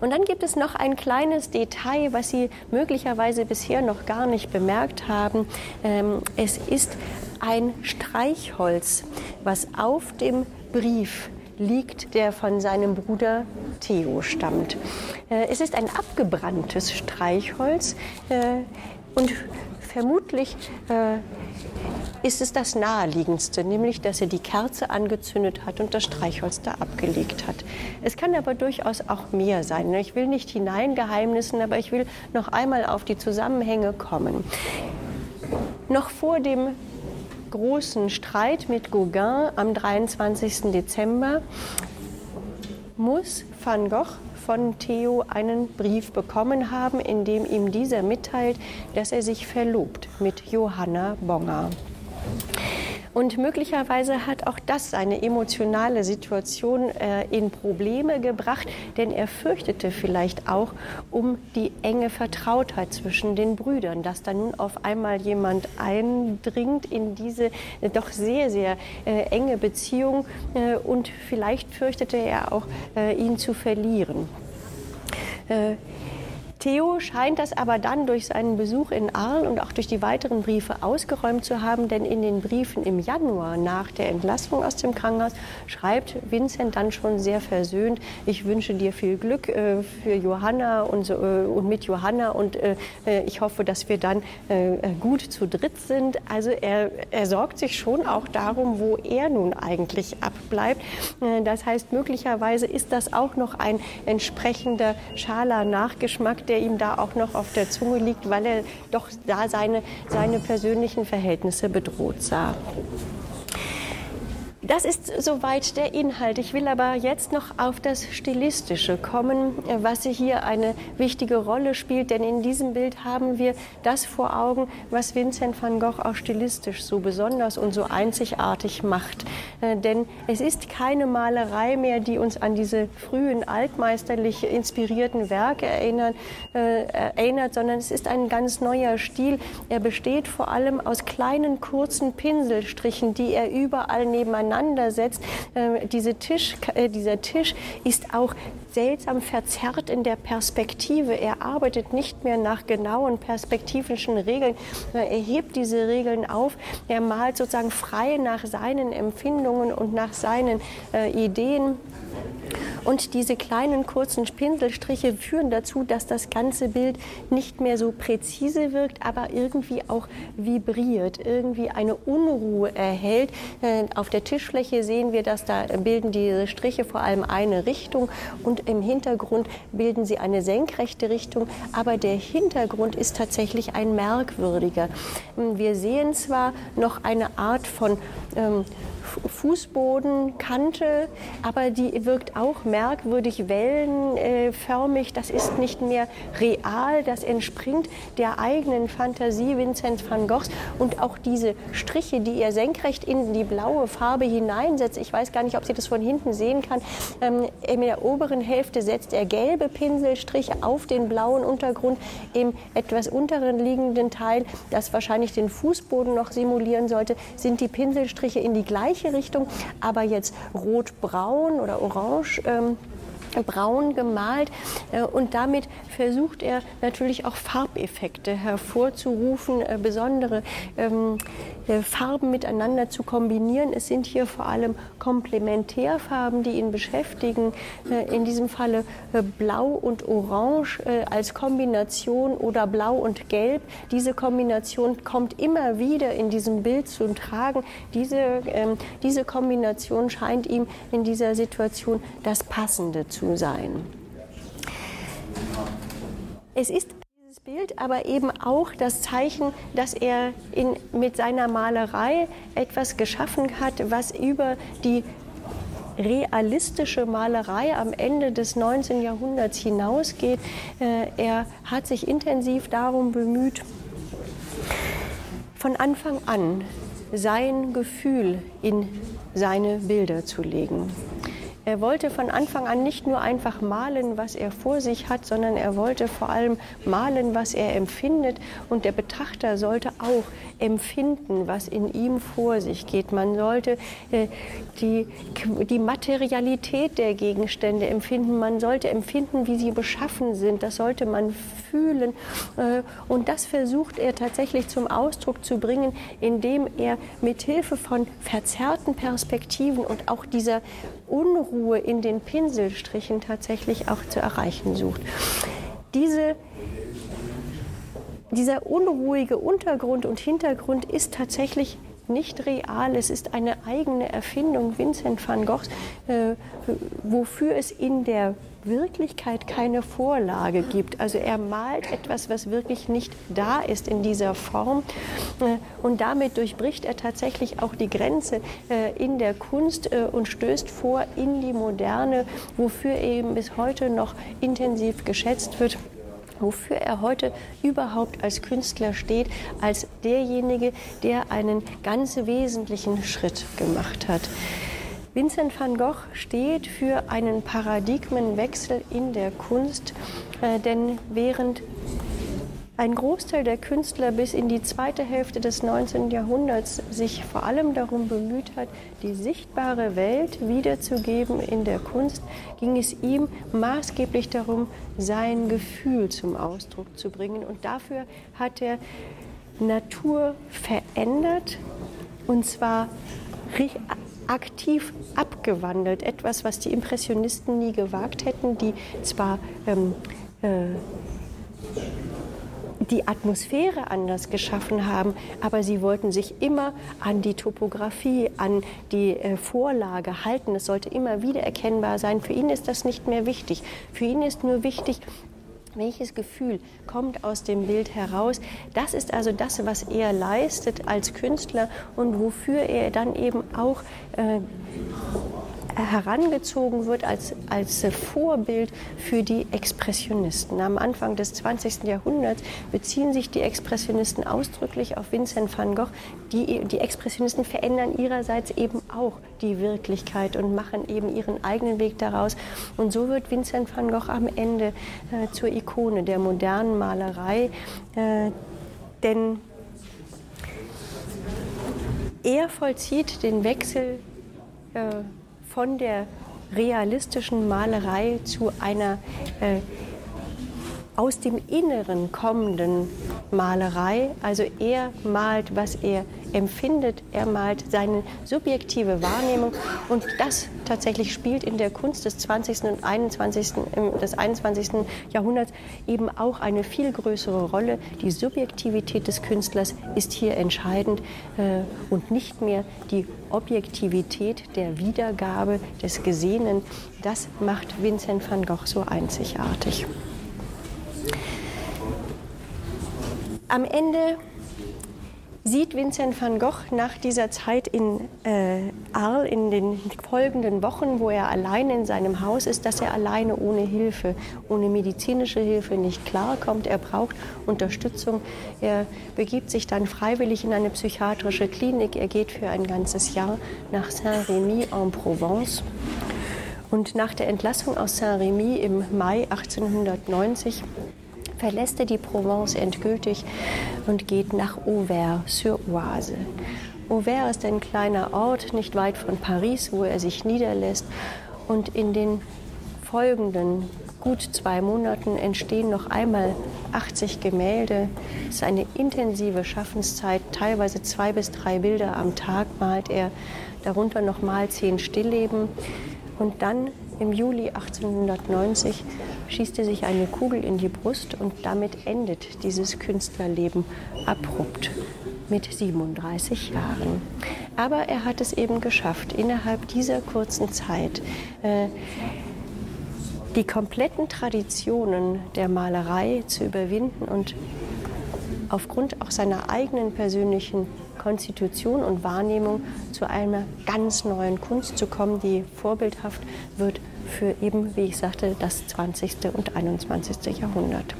Und dann gibt es noch ein kleines Detail, was Sie möglicherweise bisher noch gar nicht bemerkt haben. Ähm, es ist ein Streichholz, was auf dem Brief liegt, der von seinem Bruder Theo stammt. Äh, es ist ein abgebranntes Streichholz äh, und vermutlich äh, ist es das naheliegendste, nämlich dass er die Kerze angezündet hat und das Streichholz da abgelegt hat. Es kann aber durchaus auch mehr sein. Ich will nicht hineingeheimnissen, aber ich will noch einmal auf die Zusammenhänge kommen. Noch vor dem großen Streit mit Gauguin am 23. Dezember muss Van Gogh von Theo einen Brief bekommen haben, in dem ihm dieser mitteilt, dass er sich verlobt mit Johanna Bonger. Und möglicherweise hat auch das seine emotionale Situation äh, in Probleme gebracht, denn er fürchtete vielleicht auch um die enge Vertrautheit zwischen den Brüdern, dass da nun auf einmal jemand eindringt in diese äh, doch sehr, sehr äh, enge Beziehung äh, und vielleicht fürchtete er auch, äh, ihn zu verlieren. Äh, Theo scheint das aber dann durch seinen Besuch in Arles und auch durch die weiteren Briefe ausgeräumt zu haben, denn in den Briefen im Januar nach der Entlassung aus dem Krankenhaus schreibt Vincent dann schon sehr versöhnt, ich wünsche dir viel Glück äh, für Johanna und, so, äh, und mit Johanna und äh, äh ich hoffe, dass wir dann äh, gut zu dritt sind. Also er, er sorgt sich schon auch darum, wo er nun eigentlich abbleibt. Äh, das heißt, möglicherweise ist das auch noch ein entsprechender schaler Nachgeschmack, der ihm da auch noch auf der Zunge liegt, weil er doch da seine, seine persönlichen Verhältnisse bedroht sah. Das ist soweit der Inhalt. Ich will aber jetzt noch auf das Stilistische kommen, was hier eine wichtige Rolle spielt. Denn in diesem Bild haben wir das vor Augen, was Vincent van Gogh auch stilistisch so besonders und so einzigartig macht. Äh, denn es ist keine Malerei mehr, die uns an diese frühen altmeisterlich inspirierten Werke erinnern, äh, erinnert, sondern es ist ein ganz neuer Stil. Er besteht vor allem aus kleinen, kurzen Pinselstrichen, die er überall nebeneinander auseinandersetzt. Äh, diese Tisch, äh, dieser Tisch ist auch seltsam verzerrt in der Perspektive. Er arbeitet nicht mehr nach genauen perspektivischen Regeln. Er hebt diese Regeln auf. Er malt sozusagen frei nach seinen Empfindungen und nach seinen äh, Ideen. Und diese kleinen kurzen Pinselstriche führen dazu, dass das ganze Bild nicht mehr so präzise wirkt, aber irgendwie auch vibriert, irgendwie eine Unruhe erhält. Äh, auf der Tischfläche sehen wir, dass da bilden diese Striche vor allem eine Richtung und im Hintergrund bilden sie eine senkrechte Richtung, aber der Hintergrund ist tatsächlich ein merkwürdiger. Wir sehen zwar noch eine Art von ähm, Fußbodenkante, aber die wirkt auch merkwürdig wellenförmig. Das ist nicht mehr real, das entspringt der eigenen Fantasie Vincent van Goghs. Und auch diese Striche, die er senkrecht in die blaue Farbe hineinsetzt, ich weiß gar nicht, ob Sie das von hinten sehen kann, ähm, in der oberen Hälfte setzt er gelbe Pinselstriche auf den blauen Untergrund, im etwas unteren liegenden Teil, das wahrscheinlich den Fußboden noch simulieren sollte, sind die Pinselstriche in die gleiche Richtung, aber jetzt rot-braun oder orange. Ähm, braun gemalt äh, und damit versucht er natürlich auch Farbeffekte hervorzurufen, äh, besondere ähm, äh, Farben miteinander zu kombinieren. Es sind hier vor allem Komplementärfarben, die ihn beschäftigen. In diesem Falle Blau und Orange als Kombination oder Blau und Gelb. Diese Kombination kommt immer wieder in diesem Bild zu tragen. Diese, ähm, diese Kombination scheint ihm in dieser Situation das Passende zu sein. Es ist Bild aber eben auch das Zeichen, dass er in, mit seiner Malerei etwas geschaffen hat, was über die realistische Malerei am Ende des 19. Jahrhunderts hinausgeht. Äh, er hat sich intensiv darum bemüht, von Anfang an sein Gefühl in seine Bilder zu legen. Er wollte von Anfang an nicht nur einfach malen, was er vor sich hat, sondern er wollte vor allem malen, was er empfindet. Und der Betrachter sollte auch empfinden, was in ihm vor sich geht. Man sollte äh, die, die Materialität der Gegenstände empfinden. Man sollte empfinden, wie sie beschaffen sind. Das sollte man fühlen. Äh, und das versucht er tatsächlich zum Ausdruck zu bringen, indem er mit Hilfe von verzerrten Perspektiven und auch dieser Unruhe in den Pinselstrichen tatsächlich auch zu erreichen sucht. Diese dieser unruhige Untergrund und Hintergrund ist tatsächlich nicht real, es ist eine eigene Erfindung Vincent van Goghs, äh, wofür es in der Wirklichkeit keine Vorlage gibt. Also er malt etwas, was wirklich nicht da ist in dieser Form. Äh, und damit durchbricht er tatsächlich auch die Grenze äh, in der Kunst äh, und stößt vor in die Moderne, wofür eben bis heute noch intensiv geschätzt wird wofür er heute überhaupt als Künstler steht, als derjenige, der einen ganz wesentlichen Schritt gemacht hat. Vincent van Gogh steht für einen Paradigmenwechsel in der Kunst, äh, denn während ein Großteil der Künstler bis in die zweite Hälfte des 19. Jahrhunderts sich vor allem darum bemüht hat, die sichtbare Welt wiederzugeben in der Kunst, ging es ihm maßgeblich darum, sein Gefühl zum Ausdruck zu bringen. Und dafür hat er Natur verändert, und zwar aktiv abgewandelt. Etwas, was die Impressionisten nie gewagt hätten, die zwar ähm, äh, die Atmosphäre anders geschaffen haben, aber sie wollten sich immer an die Topografie, an die äh, Vorlage halten. Es sollte immer wieder erkennbar sein. Für ihn ist das nicht mehr wichtig. Für ihn ist nur wichtig, welches Gefühl kommt aus dem Bild heraus? Das ist also das, was er leistet als Künstler und wofür er dann eben auch äh, herangezogen wird als, als Vorbild für die Expressionisten. Am Anfang des 20. Jahrhunderts beziehen sich die Expressionisten ausdrücklich auf Vincent van Gogh. Die, die Expressionisten verändern ihrerseits eben auch die Wirklichkeit und machen eben ihren eigenen Weg daraus. Und so wird Vincent van Gogh am Ende äh, zur Ikone der modernen Malerei. Äh, denn er vollzieht den Wechsel äh, von der realistischen Malerei zu einer äh, aus dem Inneren kommenden Malerei. Also er malt, was er empfindet, er malt seine subjektive Wahrnehmung und das tatsächlich spielt in der Kunst des 20. und 21. des 21. Jahrhunderts eben auch eine viel größere Rolle. Die Subjektivität des Künstlers ist hier entscheidend äh, und nicht mehr die Objektivität der Wiedergabe des Gesehenen. Das macht Vincent van Gogh so einzigartig. Am Ende sieht Vincent van Gogh nach dieser Zeit in äh, Arles in den folgenden Wochen, wo er allein in seinem Haus ist, dass er alleine ohne Hilfe, ohne medizinische Hilfe nicht klarkommt. Er braucht Unterstützung. Er begibt sich dann freiwillig in eine psychiatrische Klinik. Er geht für ein ganzes Jahr nach Saint-Rémy en Provence. Und nach der Entlassung aus Saint-Rémy im Mai 1890 verlässt er die Provence endgültig und geht nach Auvers-sur-Oise. Auvers ist ein kleiner Ort nicht weit von Paris, wo er sich niederlässt. Und in den folgenden gut zwei Monaten entstehen noch einmal 80 Gemälde. Es ist eine intensive Schaffenszeit. Teilweise zwei bis drei Bilder am Tag malt er. Darunter noch mal zehn Stillleben. Und dann im Juli 1890 schießt er sich eine Kugel in die Brust und damit endet dieses Künstlerleben abrupt mit 37 Jahren. Aber er hat es eben geschafft, innerhalb dieser kurzen Zeit äh, die kompletten Traditionen der Malerei zu überwinden und aufgrund auch seiner eigenen persönlichen Konstitution und Wahrnehmung zu einer ganz neuen Kunst zu kommen, die vorbildhaft wird für eben, wie ich sagte, das 20. und 21. Jahrhundert.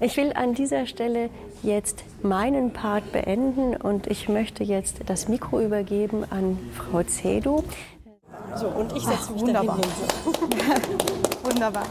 Ich will an dieser Stelle jetzt meinen Part beenden und ich möchte jetzt das Mikro übergeben an Frau Zedo. So, und ich setze mich wunderbar. wunderbar.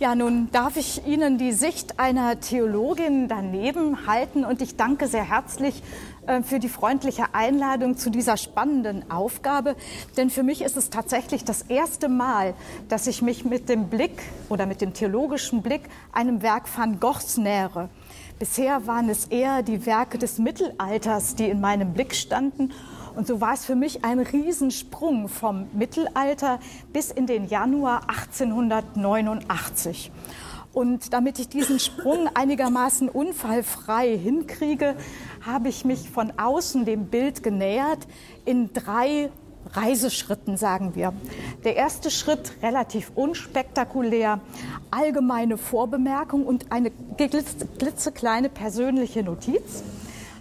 Ja, nun darf ich Ihnen die Sicht einer Theologin daneben halten und ich danke sehr herzlich äh, für die freundliche Einladung zu dieser spannenden Aufgabe. Denn für mich ist es tatsächlich das erste Mal, dass ich mich mit dem Blick oder mit dem theologischen Blick einem Werk van Goghs nähere. Bisher waren es eher die Werke des Mittelalters, die in meinem Blick standen. Und so war es für mich ein Riesensprung vom Mittelalter bis in den Januar 1889. Und damit ich diesen Sprung einigermaßen unfallfrei hinkriege, habe ich mich von außen dem Bild genähert in drei Reiseschritten, sagen wir. Der erste Schritt relativ unspektakulär, allgemeine Vorbemerkung und eine glitzekleine persönliche Notiz.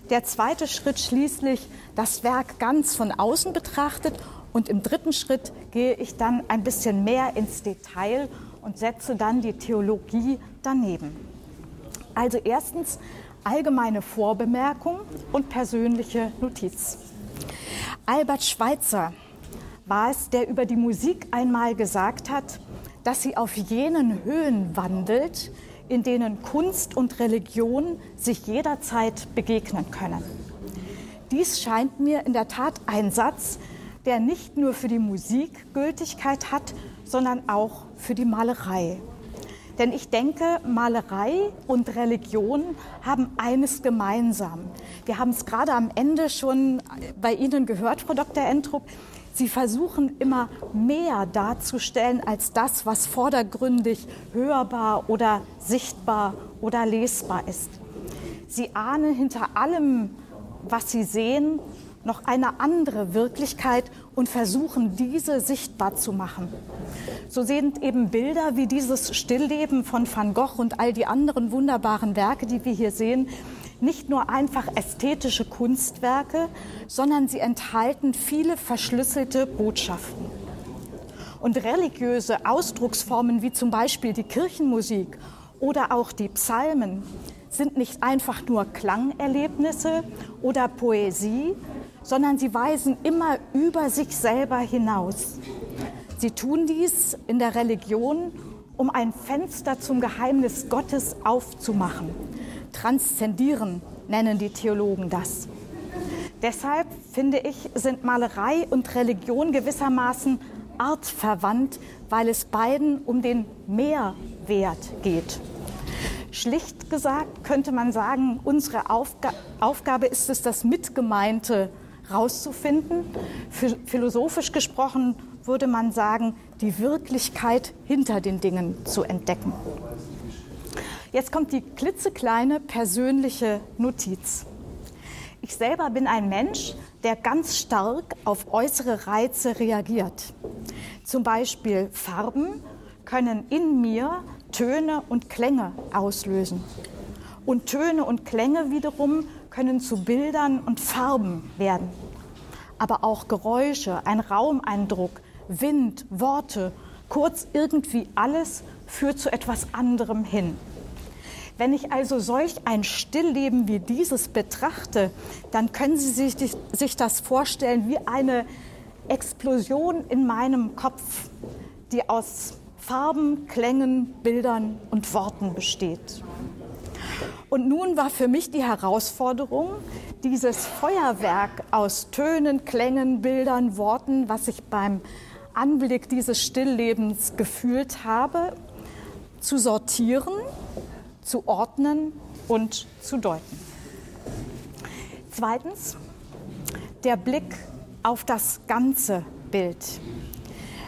Der zweite Schritt schließlich das Werk ganz von außen betrachtet und im dritten Schritt gehe ich dann ein bisschen mehr ins Detail und setze dann die Theologie daneben. Also erstens allgemeine Vorbemerkung und persönliche Notiz. Albert Schweitzer war es, der über die Musik einmal gesagt hat, dass sie auf jenen Höhen wandelt, in denen Kunst und Religion sich jederzeit begegnen können. Dies scheint mir in der Tat ein Satz, der nicht nur für die Musik Gültigkeit hat, sondern auch für die Malerei. Denn ich denke, Malerei und Religion haben eines gemeinsam. Wir haben es gerade am Ende schon bei Ihnen gehört, Frau Dr. Entrup. Sie versuchen immer mehr darzustellen als das, was vordergründig hörbar oder sichtbar oder lesbar ist. Sie ahnen hinter allem, was sie sehen, noch eine andere Wirklichkeit und versuchen, diese sichtbar zu machen. So sind eben Bilder wie dieses Stillleben von Van Gogh und all die anderen wunderbaren Werke, die wir hier sehen, nicht nur einfach ästhetische Kunstwerke, sondern sie enthalten viele verschlüsselte Botschaften. Und religiöse Ausdrucksformen wie zum Beispiel die Kirchenmusik oder auch die Psalmen sind nicht einfach nur Klangerlebnisse oder Poesie, sondern sie weisen immer über sich selber hinaus. Sie tun dies in der Religion, um ein Fenster zum Geheimnis Gottes aufzumachen. Transzendieren nennen die Theologen das. Deshalb finde ich, sind Malerei und Religion gewissermaßen artverwandt, weil es beiden um den Mehrwert geht. Schlicht gesagt könnte man sagen, unsere Aufga Aufgabe ist es, das Mitgemeinte rauszufinden. Philosophisch gesprochen würde man sagen, die Wirklichkeit hinter den Dingen zu entdecken. Jetzt kommt die klitzekleine persönliche Notiz. Ich selber bin ein Mensch, der ganz stark auf äußere Reize reagiert. Zum Beispiel Farben können in mir Töne und Klänge auslösen. Und Töne und Klänge wiederum können zu Bildern und Farben werden. Aber auch Geräusche, ein Raumeindruck, Wind, Worte, kurz irgendwie alles führt zu etwas anderem hin. Wenn ich also solch ein Stillleben wie dieses betrachte, dann können Sie sich, sich das vorstellen wie eine Explosion in meinem Kopf, die aus Farben, Klängen, Bildern und Worten besteht. Und nun war für mich die Herausforderung, dieses Feuerwerk aus Tönen, Klängen, Bildern, Worten, was ich beim Anblick dieses Stilllebens gefühlt habe, zu sortieren zu ordnen und zu deuten. Zweitens, der Blick auf das ganze Bild.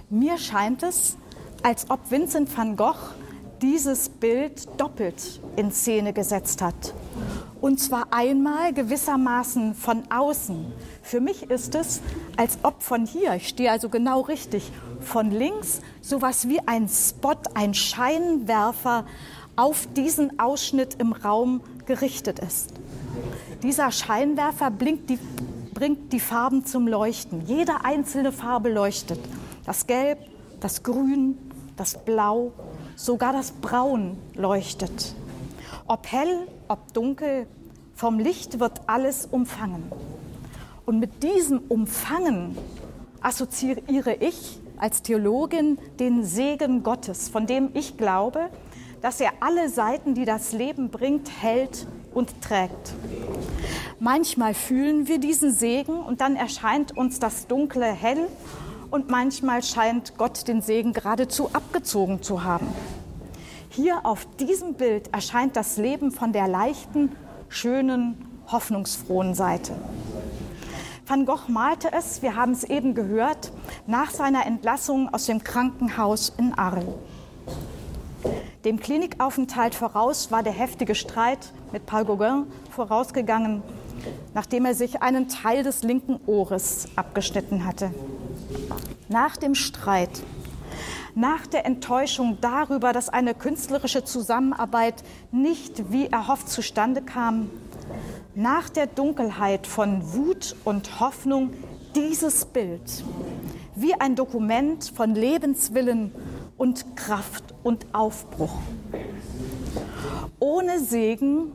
Mir scheint es, als ob Vincent van Gogh dieses Bild doppelt in Szene gesetzt hat. Und zwar einmal gewissermaßen von außen. Für mich ist es, als ob von hier, ich stehe also genau richtig, von links sowas wie ein Spot, ein Scheinwerfer auf diesen Ausschnitt im Raum gerichtet ist. Dieser Scheinwerfer die, bringt die Farben zum Leuchten. Jede einzelne Farbe leuchtet. Das Gelb, das Grün, das Blau, sogar das Braun leuchtet. Ob hell, ob dunkel, vom Licht wird alles umfangen. Und mit diesem Umfangen assoziiere ich als Theologin den Segen Gottes, von dem ich glaube, dass er alle Seiten, die das Leben bringt, hält und trägt. Manchmal fühlen wir diesen Segen und dann erscheint uns das Dunkle hell und manchmal scheint Gott den Segen geradezu abgezogen zu haben. Hier auf diesem Bild erscheint das Leben von der leichten, schönen, hoffnungsfrohen Seite. Van Gogh malte es, wir haben es eben gehört, nach seiner Entlassung aus dem Krankenhaus in Arles. Dem Klinikaufenthalt voraus war der heftige Streit mit Paul Gauguin vorausgegangen, nachdem er sich einen Teil des linken Ohres abgeschnitten hatte. Nach dem Streit, nach der Enttäuschung darüber, dass eine künstlerische Zusammenarbeit nicht wie erhofft zustande kam, nach der Dunkelheit von Wut und Hoffnung dieses Bild wie ein Dokument von Lebenswillen und Kraft und Aufbruch. Ohne Segen,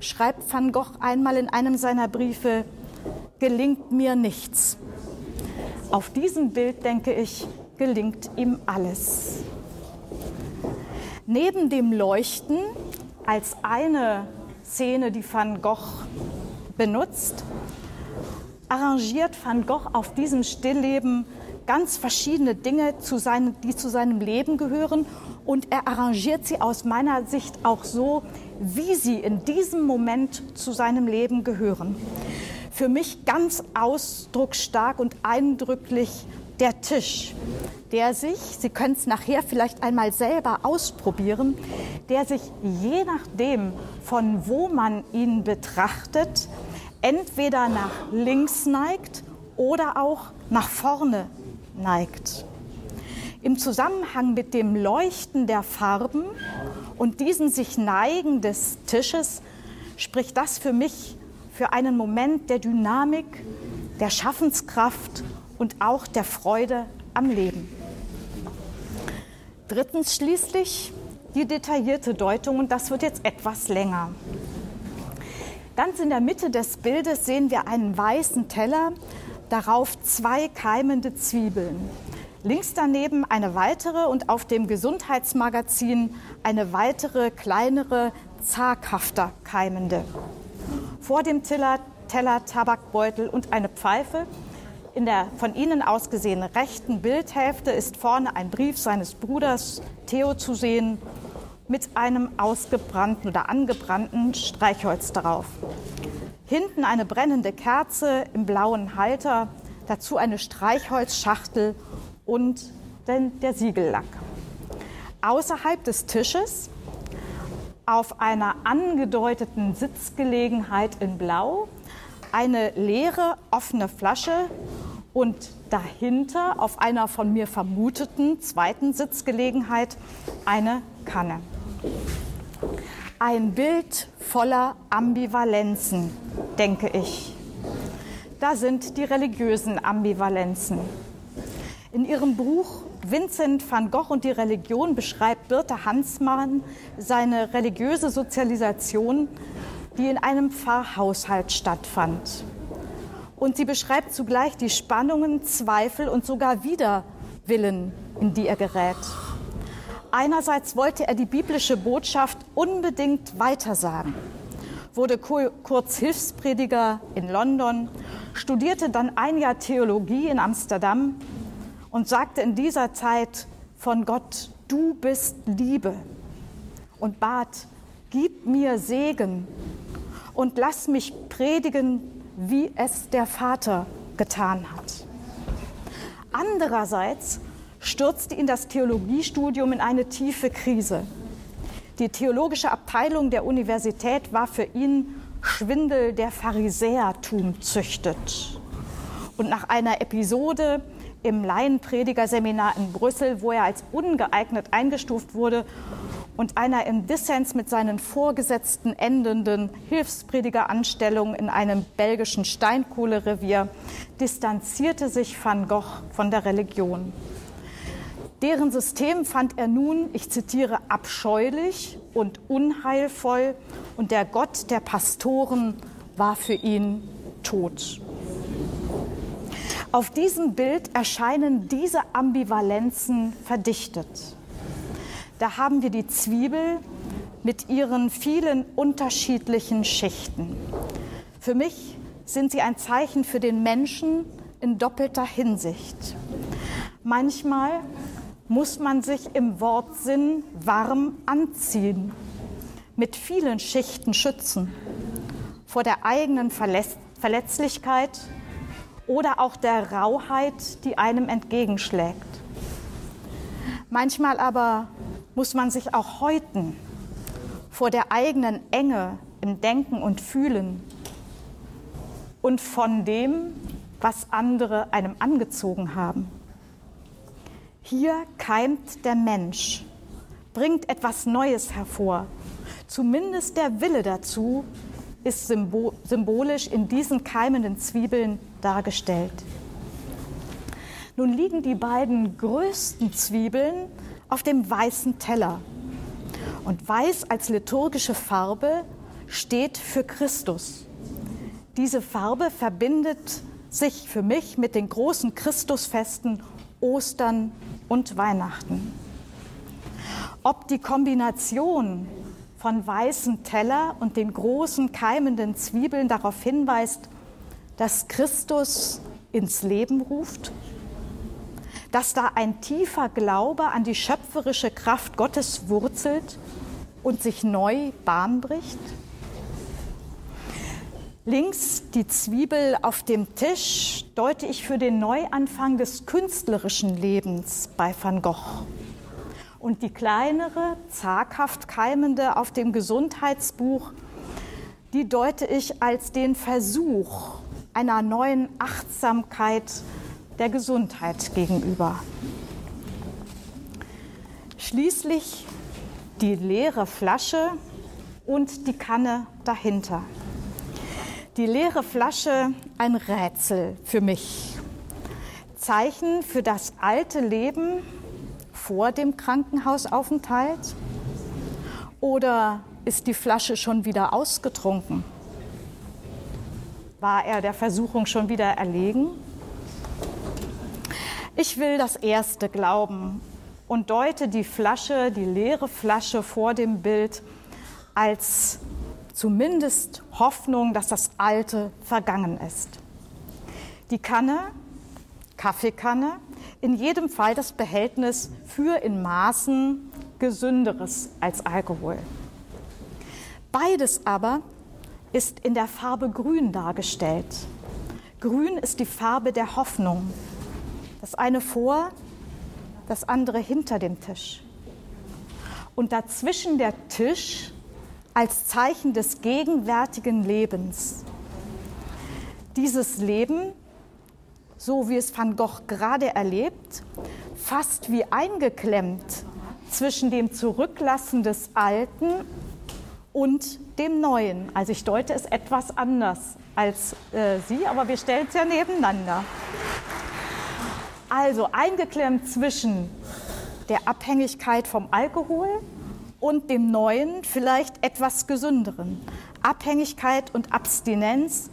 schreibt van Gogh einmal in einem seiner Briefe, gelingt mir nichts. Auf diesem Bild, denke ich, gelingt ihm alles. Neben dem Leuchten als eine Szene, die van Gogh benutzt, arrangiert van Gogh auf diesem Stillleben ganz verschiedene Dinge, zu seinem, die zu seinem Leben gehören. Und er arrangiert sie aus meiner Sicht auch so, wie sie in diesem Moment zu seinem Leben gehören. Für mich ganz ausdrucksstark und eindrücklich der Tisch, der sich, Sie können es nachher vielleicht einmal selber ausprobieren, der sich je nachdem, von wo man ihn betrachtet, entweder nach links neigt oder auch nach vorne neigt. Im Zusammenhang mit dem Leuchten der Farben und diesem sich Neigen des Tisches spricht das für mich für einen Moment der Dynamik, der Schaffenskraft und auch der Freude am Leben. Drittens schließlich die detaillierte Deutung und das wird jetzt etwas länger. Ganz in der Mitte des Bildes sehen wir einen weißen Teller, darauf zwei keimende Zwiebeln. Links daneben eine weitere und auf dem Gesundheitsmagazin eine weitere, kleinere, zaghafter keimende. Vor dem Teller, Teller Tabakbeutel und eine Pfeife. In der von Ihnen aus gesehenen rechten Bildhälfte ist vorne ein Brief seines Bruders Theo zu sehen mit einem ausgebrannten oder angebrannten Streichholz darauf. Hinten eine brennende Kerze im blauen Halter, dazu eine Streichholzschachtel und den, der Siegellack. Außerhalb des Tisches auf einer angedeuteten Sitzgelegenheit in Blau eine leere offene Flasche und dahinter auf einer von mir vermuteten zweiten Sitzgelegenheit eine Kanne. Ein Bild voller Ambivalenzen, denke ich. Da sind die religiösen Ambivalenzen. In ihrem Buch Vincent van Gogh und die Religion beschreibt Birte Hansmann seine religiöse Sozialisation, die in einem Pfarrhaushalt stattfand. Und sie beschreibt zugleich die Spannungen, Zweifel und sogar Widerwillen, in die er gerät. Einerseits wollte er die biblische Botschaft unbedingt weitersagen, wurde kurz Hilfsprediger in London, studierte dann ein Jahr Theologie in Amsterdam und sagte in dieser Zeit von Gott, du bist Liebe und bat, gib mir Segen und lass mich predigen, wie es der Vater getan hat. Andererseits stürzte ihn das Theologiestudium in eine tiefe Krise. Die theologische Abteilung der Universität war für ihn Schwindel, der Pharisäertum züchtet. Und nach einer Episode im Laienpredigerseminar in Brüssel, wo er als ungeeignet eingestuft wurde und einer im Dissens mit seinen Vorgesetzten endenden Hilfspredigeranstellung in einem belgischen Steinkohlerevier, distanzierte sich van Gogh von der Religion. Deren System fand er nun, ich zitiere, abscheulich und unheilvoll und der Gott der Pastoren war für ihn tot. Auf diesem Bild erscheinen diese Ambivalenzen verdichtet. Da haben wir die Zwiebel mit ihren vielen unterschiedlichen Schichten. Für mich sind sie ein Zeichen für den Menschen in doppelter Hinsicht. Manchmal muss man sich im Wortsinn warm anziehen, mit vielen Schichten schützen, vor der eigenen Verletz Verletzlichkeit oder auch der Rauheit, die einem entgegenschlägt. Manchmal aber muss man sich auch häuten vor der eigenen Enge im Denken und Fühlen und von dem, was andere einem angezogen haben. Hier keimt der Mensch, bringt etwas Neues hervor. Zumindest der Wille dazu ist symbolisch in diesen keimenden Zwiebeln dargestellt. Nun liegen die beiden größten Zwiebeln auf dem weißen Teller. Und weiß als liturgische Farbe steht für Christus. Diese Farbe verbindet sich für mich mit den großen Christusfesten Ostern und Weihnachten. Ob die Kombination von weißem Teller und den großen keimenden Zwiebeln darauf hinweist, dass Christus ins Leben ruft, dass da ein tiefer Glaube an die schöpferische Kraft Gottes wurzelt und sich neu Bahn bricht? Links die Zwiebel auf dem Tisch deute ich für den Neuanfang des künstlerischen Lebens bei Van Gogh. Und die kleinere, zaghaft keimende auf dem Gesundheitsbuch, die deute ich als den Versuch einer neuen Achtsamkeit der Gesundheit gegenüber. Schließlich die leere Flasche und die Kanne dahinter. Die leere Flasche ein Rätsel für mich. Zeichen für das alte Leben vor dem Krankenhausaufenthalt? Oder ist die Flasche schon wieder ausgetrunken? War er der Versuchung schon wieder erlegen? Ich will das Erste glauben und deute die Flasche, die leere Flasche vor dem Bild als zumindest Hoffnung, dass das Alte vergangen ist. Die Kanne, Kaffeekanne, in jedem Fall das Behältnis für in Maßen gesünderes als Alkohol. Beides aber ist in der Farbe Grün dargestellt. Grün ist die Farbe der Hoffnung. Das eine vor, das andere hinter dem Tisch. Und dazwischen der Tisch als Zeichen des gegenwärtigen Lebens. Dieses Leben, so wie es Van Gogh gerade erlebt, fast wie eingeklemmt zwischen dem Zurücklassen des Alten und dem Neuen. Also ich deute es etwas anders als äh, Sie, aber wir stellen es ja nebeneinander. Also eingeklemmt zwischen der Abhängigkeit vom Alkohol und dem neuen, vielleicht etwas gesünderen. Abhängigkeit und Abstinenz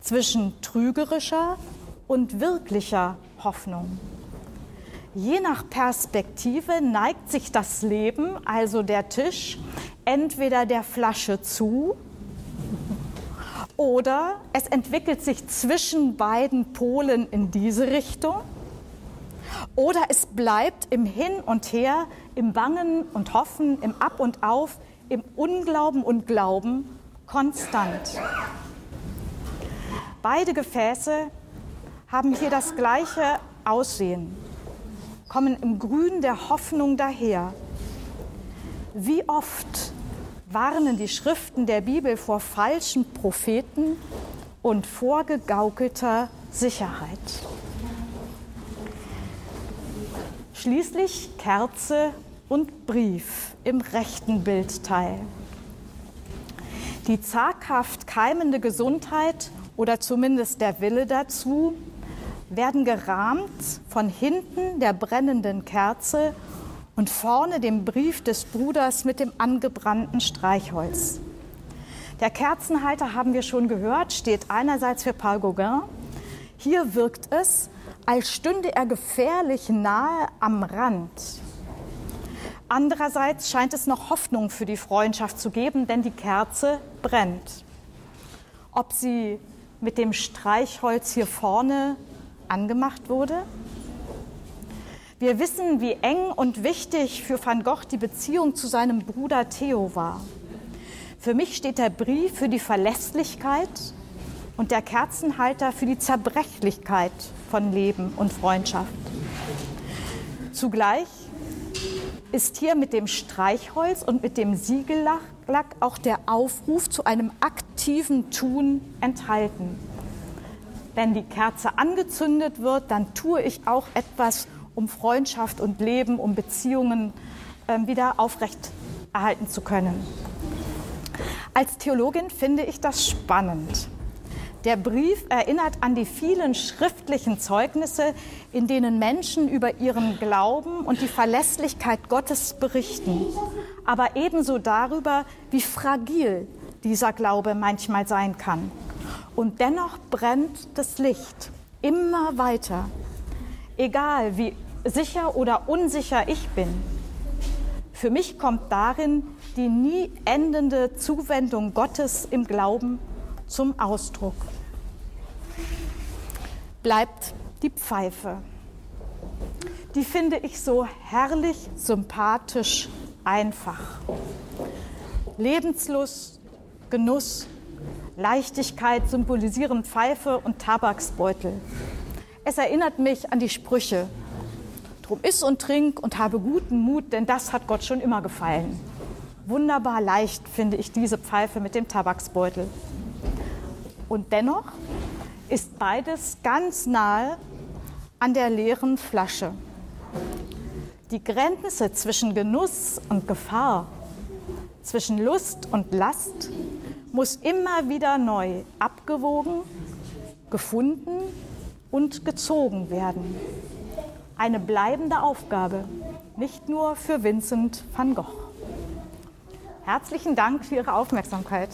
zwischen trügerischer und wirklicher Hoffnung. Je nach Perspektive neigt sich das Leben, also der Tisch, entweder der Flasche zu oder es entwickelt sich zwischen beiden Polen in diese Richtung oder es bleibt im Hin und Her, im Bangen und Hoffen, im Ab und Auf, im Unglauben und Glauben konstant. Beide Gefäße haben hier das gleiche Aussehen, kommen im Grün der Hoffnung daher. Wie oft warnen die Schriften der Bibel vor falschen Propheten und vorgegaukelter Sicherheit. Schließlich Kerze und Brief im rechten Bildteil. Die zaghaft keimende Gesundheit oder zumindest der Wille dazu werden gerahmt von hinten der brennenden Kerze und vorne dem Brief des Bruders mit dem angebrannten Streichholz. Der Kerzenhalter, haben wir schon gehört, steht einerseits für Paul Gauguin. Hier wirkt es, als stünde er gefährlich nahe am Rand. Andererseits scheint es noch Hoffnung für die Freundschaft zu geben, denn die Kerze brennt. Ob sie mit dem Streichholz hier vorne angemacht wurde? Wir wissen, wie eng und wichtig für Van Gogh die Beziehung zu seinem Bruder Theo war. Für mich steht der Brief für die Verlässlichkeit und der Kerzenhalter für die Zerbrechlichkeit von Leben und Freundschaft. Zugleich ist hier mit dem Streichholz und mit dem Siegellack auch der Aufruf zu einem aktiven Tun enthalten. Wenn die Kerze angezündet wird, dann tue ich auch etwas, um Freundschaft und Leben, um Beziehungen äh, wieder aufrechterhalten zu können. Als Theologin finde ich das spannend. Der Brief erinnert an die vielen schriftlichen Zeugnisse, in denen Menschen über ihren Glauben und die Verlässlichkeit Gottes berichten, aber ebenso darüber, wie fragil dieser Glaube manchmal sein kann. Und dennoch brennt das Licht immer weiter, egal wie sicher oder unsicher ich bin. Für mich kommt darin die nie endende Zuwendung Gottes im Glauben zum Ausdruck. Bleibt die Pfeife. Die finde ich so herrlich, sympathisch, einfach. Lebenslust, Genuss, Leichtigkeit symbolisieren Pfeife und Tabaksbeutel. Es erinnert mich an die Sprüche. Drum iss und trink und habe guten Mut, denn das hat Gott schon immer gefallen. Wunderbar leicht finde ich diese Pfeife mit dem Tabaksbeutel. Und dennoch ist beides ganz nahe an der leeren Flasche. Die Grenze zwischen Genuss und Gefahr, zwischen Lust und Last muss immer wieder neu abgewogen, gefunden und gezogen werden. Eine bleibende Aufgabe, nicht nur für Vincent van Gogh. Herzlichen Dank für Ihre Aufmerksamkeit.